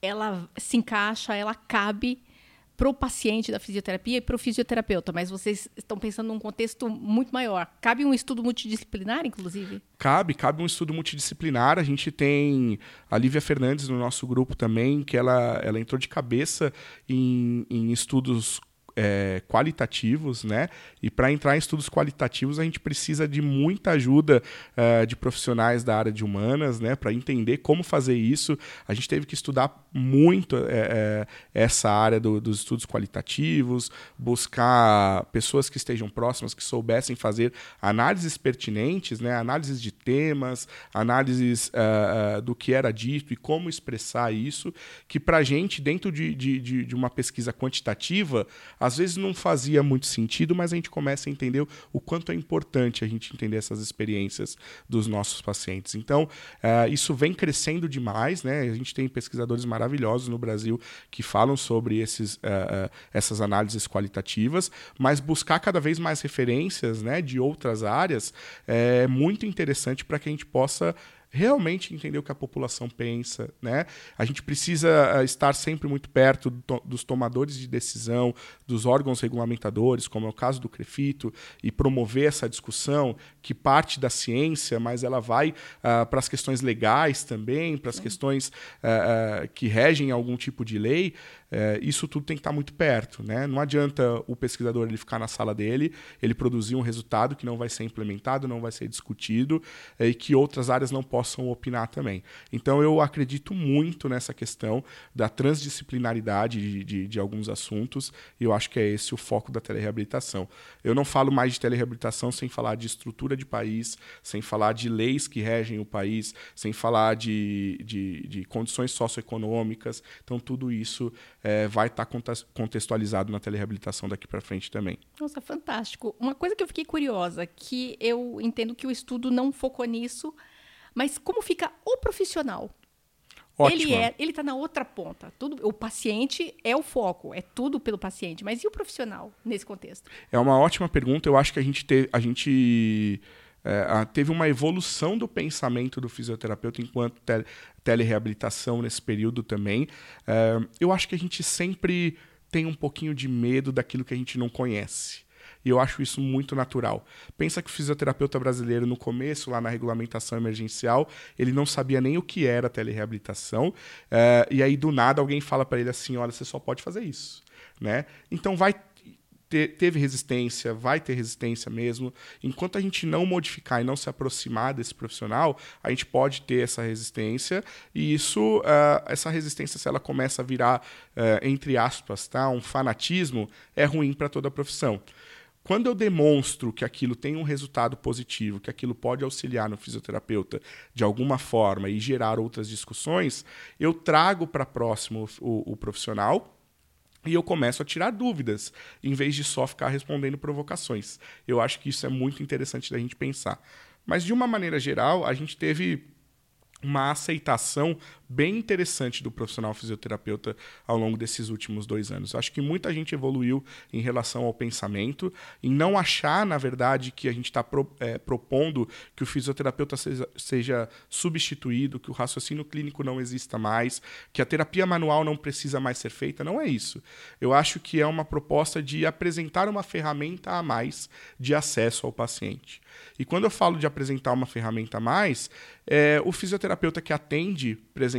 ela se encaixa, ela cabe para o paciente da fisioterapia e para o fisioterapeuta, mas vocês estão pensando num contexto muito maior. Cabe um estudo multidisciplinar, inclusive? Cabe, cabe um estudo multidisciplinar. A gente tem a Lívia Fernandes no nosso grupo também, que ela, ela entrou de cabeça em, em estudos é, qualitativos, né? E para entrar em estudos qualitativos, a gente precisa de muita ajuda é, de profissionais da área de humanas, né? Para entender como fazer isso. A gente teve que estudar muito é, é, essa área do, dos estudos qualitativos, buscar pessoas que estejam próximas, que soubessem fazer análises pertinentes, né? Análises de temas, análises é, do que era dito e como expressar isso, que para a gente, dentro de, de, de uma pesquisa quantitativa, às vezes não fazia muito sentido, mas a gente começa a entender o quanto é importante a gente entender essas experiências dos nossos pacientes. Então, uh, isso vem crescendo demais, né? A gente tem pesquisadores maravilhosos no Brasil que falam sobre esses, uh, uh, essas análises qualitativas, mas buscar cada vez mais referências né, de outras áreas é muito interessante para que a gente possa realmente entender o que a população pensa, né? A gente precisa uh, estar sempre muito perto do dos tomadores de decisão, dos órgãos regulamentadores, como é o caso do Crefito, e promover essa discussão que parte da ciência, mas ela vai uh, para as questões legais também, para as questões uh, que regem algum tipo de lei. É, isso tudo tem que estar muito perto. Né? Não adianta o pesquisador ele ficar na sala dele, ele produzir um resultado que não vai ser implementado, não vai ser discutido é, e que outras áreas não possam opinar também. Então eu acredito muito nessa questão da transdisciplinaridade de, de, de alguns assuntos e eu acho que é esse o foco da telereabilitação. Eu não falo mais de telereabilitação sem falar de estrutura de país, sem falar de leis que regem o país, sem falar de, de, de condições socioeconômicas. Então tudo isso é, vai estar tá contextualizado na telereabilitação daqui para frente também. Nossa, fantástico. Uma coisa que eu fiquei curiosa, que eu entendo que o estudo não focou nisso, mas como fica o profissional? Ele é, ele está na outra ponta. Tudo, o paciente é o foco, é tudo pelo paciente. Mas e o profissional nesse contexto? É uma ótima pergunta. Eu acho que a gente, te, a gente é, teve uma evolução do pensamento do fisioterapeuta enquanto tele, telereabilitação nesse período também. É, eu acho que a gente sempre tem um pouquinho de medo daquilo que a gente não conhece. E eu acho isso muito natural. Pensa que o fisioterapeuta brasileiro, no começo, lá na regulamentação emergencial, ele não sabia nem o que era telereabilitação. É, e aí, do nada, alguém fala para ele assim: olha, você só pode fazer isso. Né? Então, vai te, teve resistência, vai ter resistência mesmo. Enquanto a gente não modificar e não se aproximar desse profissional, a gente pode ter essa resistência e isso, uh, essa resistência, se ela começa a virar, uh, entre aspas, tá, um fanatismo, é ruim para toda a profissão. Quando eu demonstro que aquilo tem um resultado positivo, que aquilo pode auxiliar no fisioterapeuta de alguma forma e gerar outras discussões, eu trago para próximo o, o profissional e eu começo a tirar dúvidas, em vez de só ficar respondendo provocações. Eu acho que isso é muito interessante da gente pensar. Mas, de uma maneira geral, a gente teve uma aceitação bem interessante do profissional fisioterapeuta ao longo desses últimos dois anos. Acho que muita gente evoluiu em relação ao pensamento, em não achar, na verdade, que a gente está pro, é, propondo que o fisioterapeuta seja, seja substituído, que o raciocínio clínico não exista mais, que a terapia manual não precisa mais ser feita. Não é isso. Eu acho que é uma proposta de apresentar uma ferramenta a mais de acesso ao paciente. E quando eu falo de apresentar uma ferramenta a mais, é, o fisioterapeuta que atende presencialmente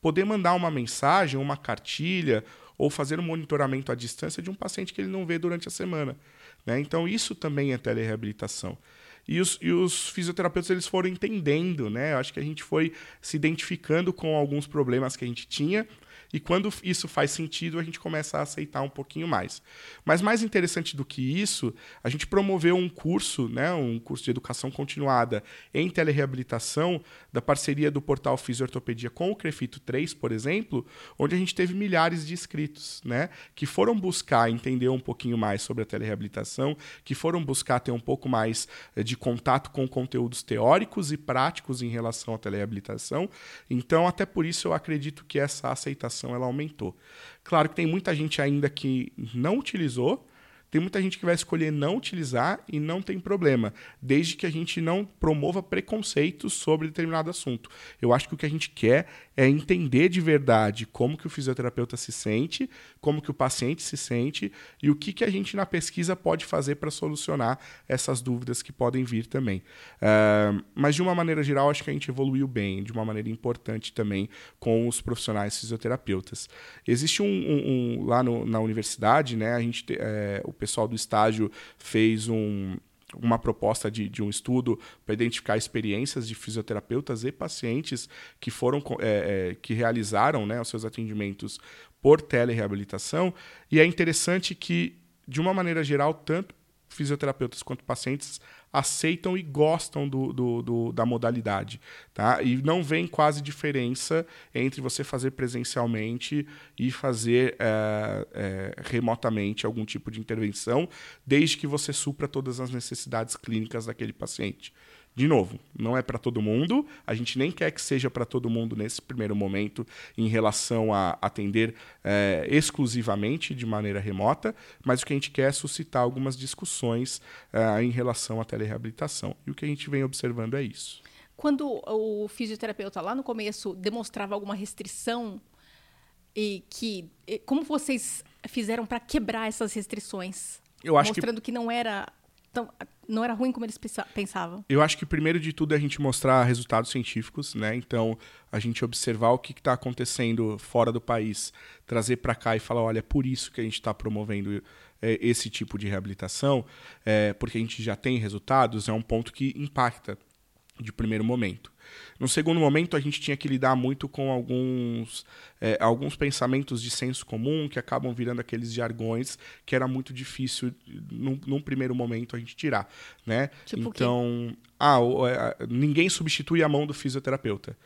poder mandar uma mensagem, uma cartilha ou fazer um monitoramento à distância de um paciente que ele não vê durante a semana. Né? Então, isso também é telereabilitação. E os, e os fisioterapeutas eles foram entendendo, né? Acho que a gente foi se identificando com alguns problemas que a gente tinha e quando isso faz sentido, a gente começa a aceitar um pouquinho mais. Mas mais interessante do que isso, a gente promoveu um curso, né, um curso de educação continuada em telereabilitação, da parceria do portal Fisiortopedia com o Crefito 3, por exemplo, onde a gente teve milhares de inscritos, né, que foram buscar entender um pouquinho mais sobre a telereabilitação, que foram buscar ter um pouco mais eh, de contato com conteúdos teóricos e práticos em relação à telereabilitação. Então, até por isso eu acredito que essa aceitação ela aumentou. Claro que tem muita gente ainda que não utilizou, tem muita gente que vai escolher não utilizar e não tem problema, desde que a gente não promova preconceitos sobre determinado assunto. Eu acho que o que a gente quer é entender de verdade como que o fisioterapeuta se sente, como que o paciente se sente e o que, que a gente na pesquisa pode fazer para solucionar essas dúvidas que podem vir também. Uh, mas de uma maneira geral, acho que a gente evoluiu bem, de uma maneira importante também com os profissionais fisioterapeutas. Existe um, um, um lá no, na universidade, né? A gente é, o pessoal do estágio fez um, uma proposta de, de um estudo para identificar experiências de fisioterapeutas e pacientes que foram é, é, que realizaram né, os seus atendimentos por telereabilitação. E é interessante que, de uma maneira geral, tanto fisioterapeutas quanto pacientes aceitam e gostam do, do, do, da modalidade. Tá? E não vem quase diferença entre você fazer presencialmente e fazer é, é, remotamente algum tipo de intervenção, desde que você supra todas as necessidades clínicas daquele paciente. De novo, não é para todo mundo, a gente nem quer que seja para todo mundo nesse primeiro momento em relação a atender é, exclusivamente de maneira remota, mas o que a gente quer é suscitar algumas discussões é, em relação à telereabilitação. E o que a gente vem observando é isso. Quando o fisioterapeuta lá no começo demonstrava alguma restrição e que como vocês fizeram para quebrar essas restrições? Eu acho mostrando que... que não era tão, não era ruim como eles pensavam. Eu acho que primeiro de tudo é a gente mostrar resultados científicos, né? Então, a gente observar o que está acontecendo fora do país, trazer para cá e falar, olha, é por isso que a gente está promovendo é, esse tipo de reabilitação, é, porque a gente já tem resultados, é um ponto que impacta de primeiro momento. No segundo momento, a gente tinha que lidar muito com alguns, é, alguns pensamentos de senso comum que acabam virando aqueles jargões que era muito difícil, num, num primeiro momento, a gente tirar. Né? Tipo então, ah, é, ninguém substitui a mão do fisioterapeuta.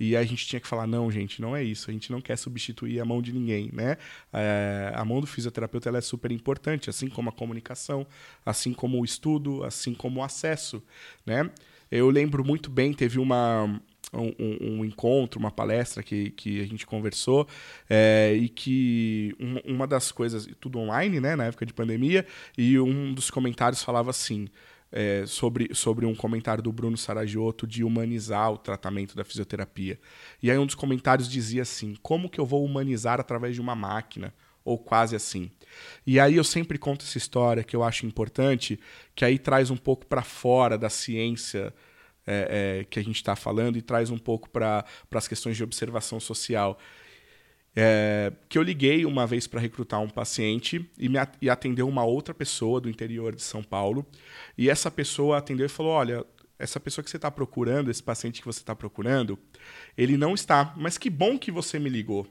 E a gente tinha que falar, não, gente, não é isso. A gente não quer substituir a mão de ninguém, né? É, a mão do fisioterapeuta ela é super importante, assim como a comunicação, assim como o estudo, assim como o acesso, né? Eu lembro muito bem, teve uma, um, um, encontro, uma palestra que, que a gente conversou é, e que um, uma das coisas, tudo online, né, na época de pandemia, e um dos comentários falava assim. É, sobre, sobre um comentário do Bruno Saragiotto de humanizar o tratamento da fisioterapia. E aí um dos comentários dizia assim: como que eu vou humanizar através de uma máquina? Ou quase assim. E aí eu sempre conto essa história que eu acho importante, que aí traz um pouco para fora da ciência é, é, que a gente está falando e traz um pouco para as questões de observação social. É, que eu liguei uma vez para recrutar um paciente e, me, e atendeu uma outra pessoa do interior de São Paulo. E essa pessoa atendeu e falou: Olha, essa pessoa que você está procurando, esse paciente que você está procurando, ele não está. Mas que bom que você me ligou.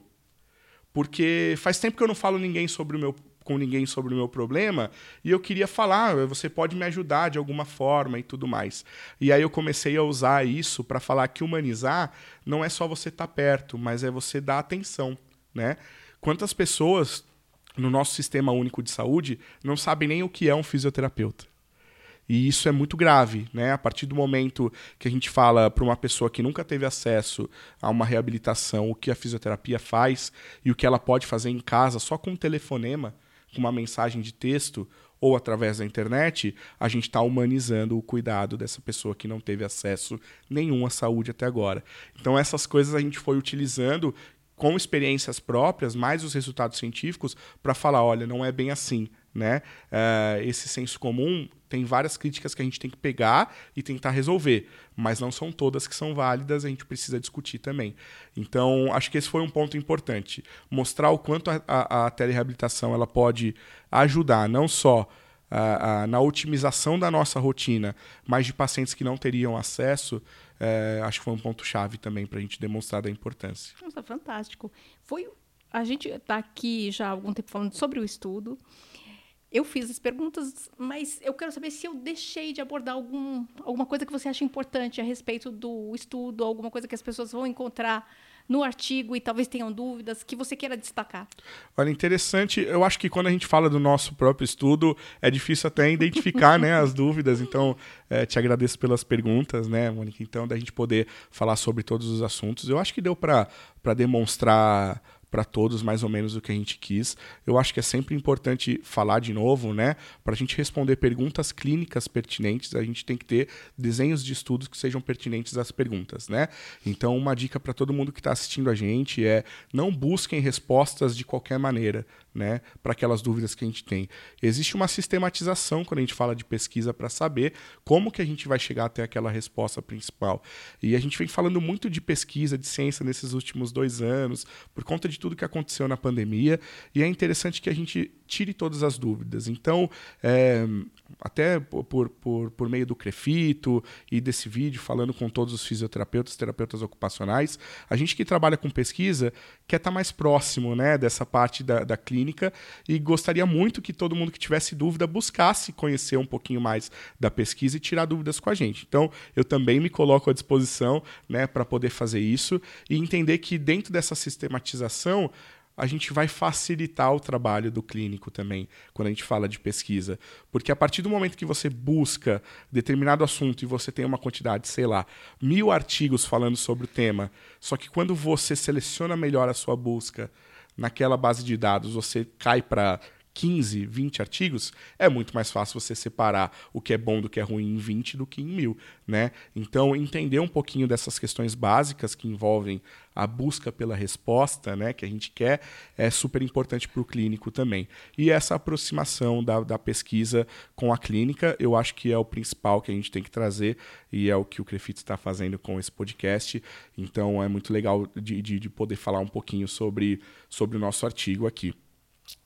Porque faz tempo que eu não falo ninguém sobre o meu, com ninguém sobre o meu problema e eu queria falar, você pode me ajudar de alguma forma e tudo mais. E aí eu comecei a usar isso para falar que humanizar não é só você estar tá perto, mas é você dar atenção, né? Quantas pessoas no nosso sistema único de saúde não sabem nem o que é um fisioterapeuta? E isso é muito grave, né? A partir do momento que a gente fala para uma pessoa que nunca teve acesso a uma reabilitação, o que a fisioterapia faz e o que ela pode fazer em casa só com um telefonema, com uma mensagem de texto ou através da internet, a gente está humanizando o cuidado dessa pessoa que não teve acesso nenhum à saúde até agora. Então essas coisas a gente foi utilizando com experiências próprias, mais os resultados científicos, para falar, olha, não é bem assim. Né? Uh, esse senso comum tem várias críticas que a gente tem que pegar e tentar resolver, mas não são todas que são válidas, a gente precisa discutir também. Então, acho que esse foi um ponto importante, mostrar o quanto a, a, a telereabilitação ela pode ajudar, não só uh, na otimização da nossa rotina, mas de pacientes que não teriam acesso, é, acho que foi um ponto-chave também para a gente demonstrar da importância. Nossa, fantástico. Foi, a gente está aqui já há algum tempo falando sobre o estudo. Eu fiz as perguntas, mas eu quero saber se eu deixei de abordar algum, alguma coisa que você acha importante a respeito do estudo, alguma coisa que as pessoas vão encontrar no artigo e talvez tenham dúvidas que você queira destacar? Olha, interessante. Eu acho que quando a gente fala do nosso próprio estudo, é difícil até identificar né, as dúvidas. Então, é, te agradeço pelas perguntas, né, Mônica? Então, da gente poder falar sobre todos os assuntos. Eu acho que deu para demonstrar para todos mais ou menos o que a gente quis. Eu acho que é sempre importante falar de novo, né? Para a gente responder perguntas clínicas pertinentes, a gente tem que ter desenhos de estudos que sejam pertinentes às perguntas, né? Então, uma dica para todo mundo que está assistindo a gente é não busquem respostas de qualquer maneira né, para aquelas dúvidas que a gente tem. Existe uma sistematização quando a gente fala de pesquisa para saber como que a gente vai chegar até aquela resposta principal. E a gente vem falando muito de pesquisa, de ciência nesses últimos dois anos, por conta de tudo que aconteceu na pandemia, e é interessante que a gente tire todas as dúvidas. Então, é, até por, por, por meio do Crefito e desse vídeo, falando com todos os fisioterapeutas, terapeutas ocupacionais, a gente que trabalha com pesquisa quer estar tá mais próximo né, dessa parte da, da clínica e gostaria muito que todo mundo que tivesse dúvida buscasse conhecer um pouquinho mais da pesquisa e tirar dúvidas com a gente. Então, eu também me coloco à disposição né, para poder fazer isso e entender que dentro dessa sistematização, a gente vai facilitar o trabalho do clínico também, quando a gente fala de pesquisa. Porque a partir do momento que você busca determinado assunto e você tem uma quantidade, sei lá, mil artigos falando sobre o tema, só que quando você seleciona melhor a sua busca naquela base de dados, você cai para 15, 20 artigos, é muito mais fácil você separar o que é bom do que é ruim em 20 do que em mil, né? Então, entender um pouquinho dessas questões básicas que envolvem a busca pela resposta, né, que a gente quer, é super importante para o clínico também. E essa aproximação da, da pesquisa com a clínica, eu acho que é o principal que a gente tem que trazer e é o que o Crefito está fazendo com esse podcast. Então, é muito legal de, de, de poder falar um pouquinho sobre, sobre o nosso artigo aqui.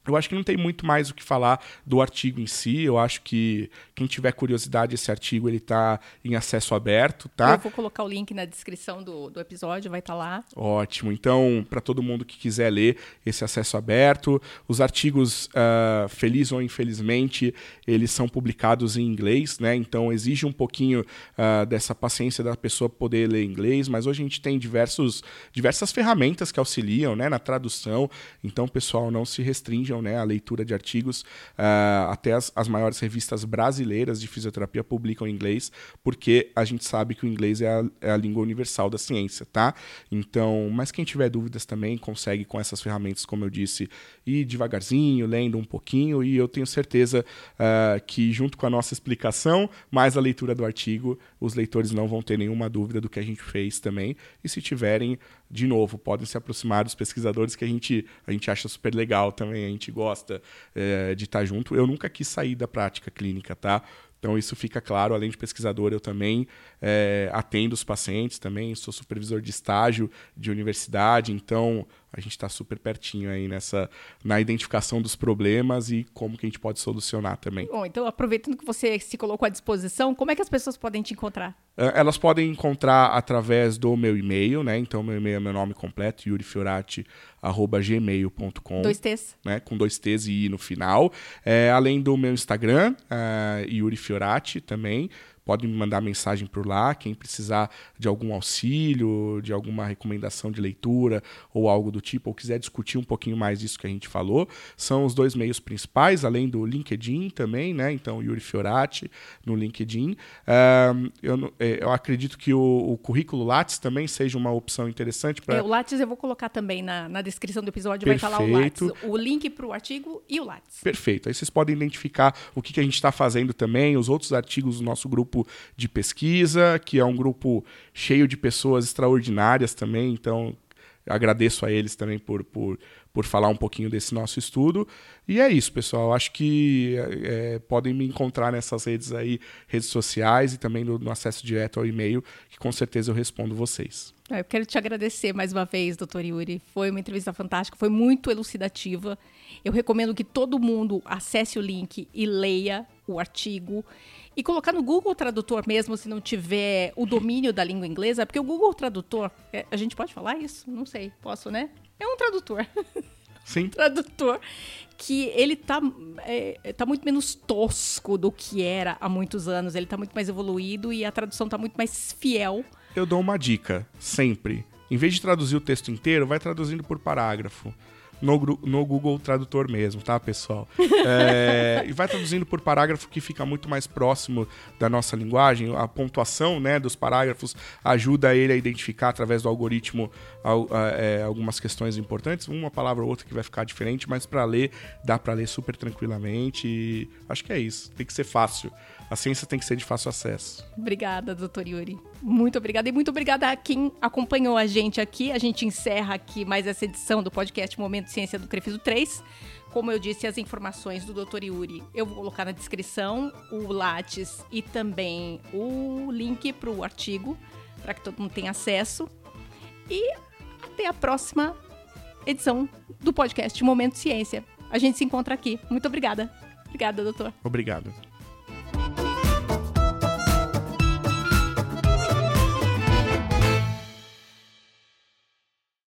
Eu acho que não tem muito mais o que falar do artigo em si. Eu acho que quem tiver curiosidade, esse artigo ele está em acesso aberto, tá? Eu vou colocar o link na descrição do, do episódio, vai estar tá lá. Ótimo. Então, para todo mundo que quiser ler esse acesso aberto, os artigos, uh, feliz ou infelizmente, eles são publicados em inglês, né? Então, exige um pouquinho uh, dessa paciência da pessoa poder ler inglês, mas hoje a gente tem diversos, diversas ferramentas que auxiliam né, na tradução. Então, pessoal, não se restringe né, a leitura de artigos. Uh, até as, as, maiores revistas brasileiras de fisioterapia publicam em inglês, porque a gente sabe que o inglês é a, é a língua universal da ciência, tá? Então, mas quem tiver dúvidas também consegue com essas ferramentas, como eu disse, ir devagarzinho, lendo um pouquinho, e eu tenho certeza uh, que junto com a nossa explicação, mais a leitura do artigo, os leitores não vão ter nenhuma dúvida do que a gente fez também. E se tiverem, de novo, podem se aproximar dos pesquisadores que a gente, a gente acha super legal também, a gente gosta é, de estar junto. Eu nunca quis sair da prática clínica, tá? Então isso fica claro, além de pesquisador, eu também é, atendo os pacientes também, sou supervisor de estágio de universidade, então a gente está super pertinho aí nessa na identificação dos problemas e como que a gente pode solucionar também. Bom, então aproveitando que você se colocou à disposição, como é que as pessoas podem te encontrar? É, elas podem encontrar através do meu e-mail, né? Então meu e-mail é meu nome completo, yurifiorati@gmail.com. Dois T's. Né? Com dois T's e I no final. É, além do meu Instagram, uh, Yuri Fiorati também pode me mandar mensagem por lá. Quem precisar de algum auxílio, de alguma recomendação de leitura ou algo do tipo, ou quiser discutir um pouquinho mais disso que a gente falou, são os dois meios principais, além do LinkedIn também, né? Então, Yuri Fiorati no LinkedIn. eu, é, eu, acredito que o, o, currículo Lattes também seja uma opção interessante para. É, o Lattes eu vou colocar também na, na descrição do episódio, Perfeito. vai estar lá o Lattes, o link para o artigo e o Lattes. Perfeito. Aí vocês podem identificar o que, que a gente está fazendo também, os outros artigos do nosso grupo de pesquisa, que é um grupo cheio de pessoas extraordinárias também, então agradeço a eles também por, por, por falar um pouquinho desse nosso estudo. E é isso, pessoal. Acho que é, podem me encontrar nessas redes aí, redes sociais e também no, no acesso direto ao e-mail, que com certeza eu respondo vocês. É, eu quero te agradecer mais uma vez, doutor Yuri. Foi uma entrevista fantástica, foi muito elucidativa. Eu recomendo que todo mundo acesse o link e leia o artigo. E colocar no Google Tradutor mesmo, se não tiver o domínio da língua inglesa, porque o Google Tradutor, é, a gente pode falar isso? Não sei, posso, né? É um tradutor. Sim. tradutor que ele tá, é, tá muito menos tosco do que era há muitos anos. Ele tá muito mais evoluído e a tradução tá muito mais fiel. Eu dou uma dica, sempre. Em vez de traduzir o texto inteiro, vai traduzindo por parágrafo no, no Google Tradutor mesmo, tá, pessoal? É, e vai traduzindo por parágrafo que fica muito mais próximo da nossa linguagem. A pontuação né, dos parágrafos ajuda ele a identificar através do algoritmo algumas questões importantes, uma palavra ou outra que vai ficar diferente, mas para ler, dá para ler super tranquilamente. E acho que é isso. Tem que ser fácil. A ciência tem que ser de fácil acesso. Obrigada, doutor Yuri. Muito obrigada. E muito obrigada a quem acompanhou a gente aqui. A gente encerra aqui mais essa edição do podcast Momento Ciência do Crefiso 3. Como eu disse, as informações do Dr. Yuri eu vou colocar na descrição, o Lattes e também o link para o artigo, para que todo mundo tenha acesso. E até a próxima edição do podcast Momento Ciência. A gente se encontra aqui. Muito obrigada. Obrigada, doutor. Obrigado.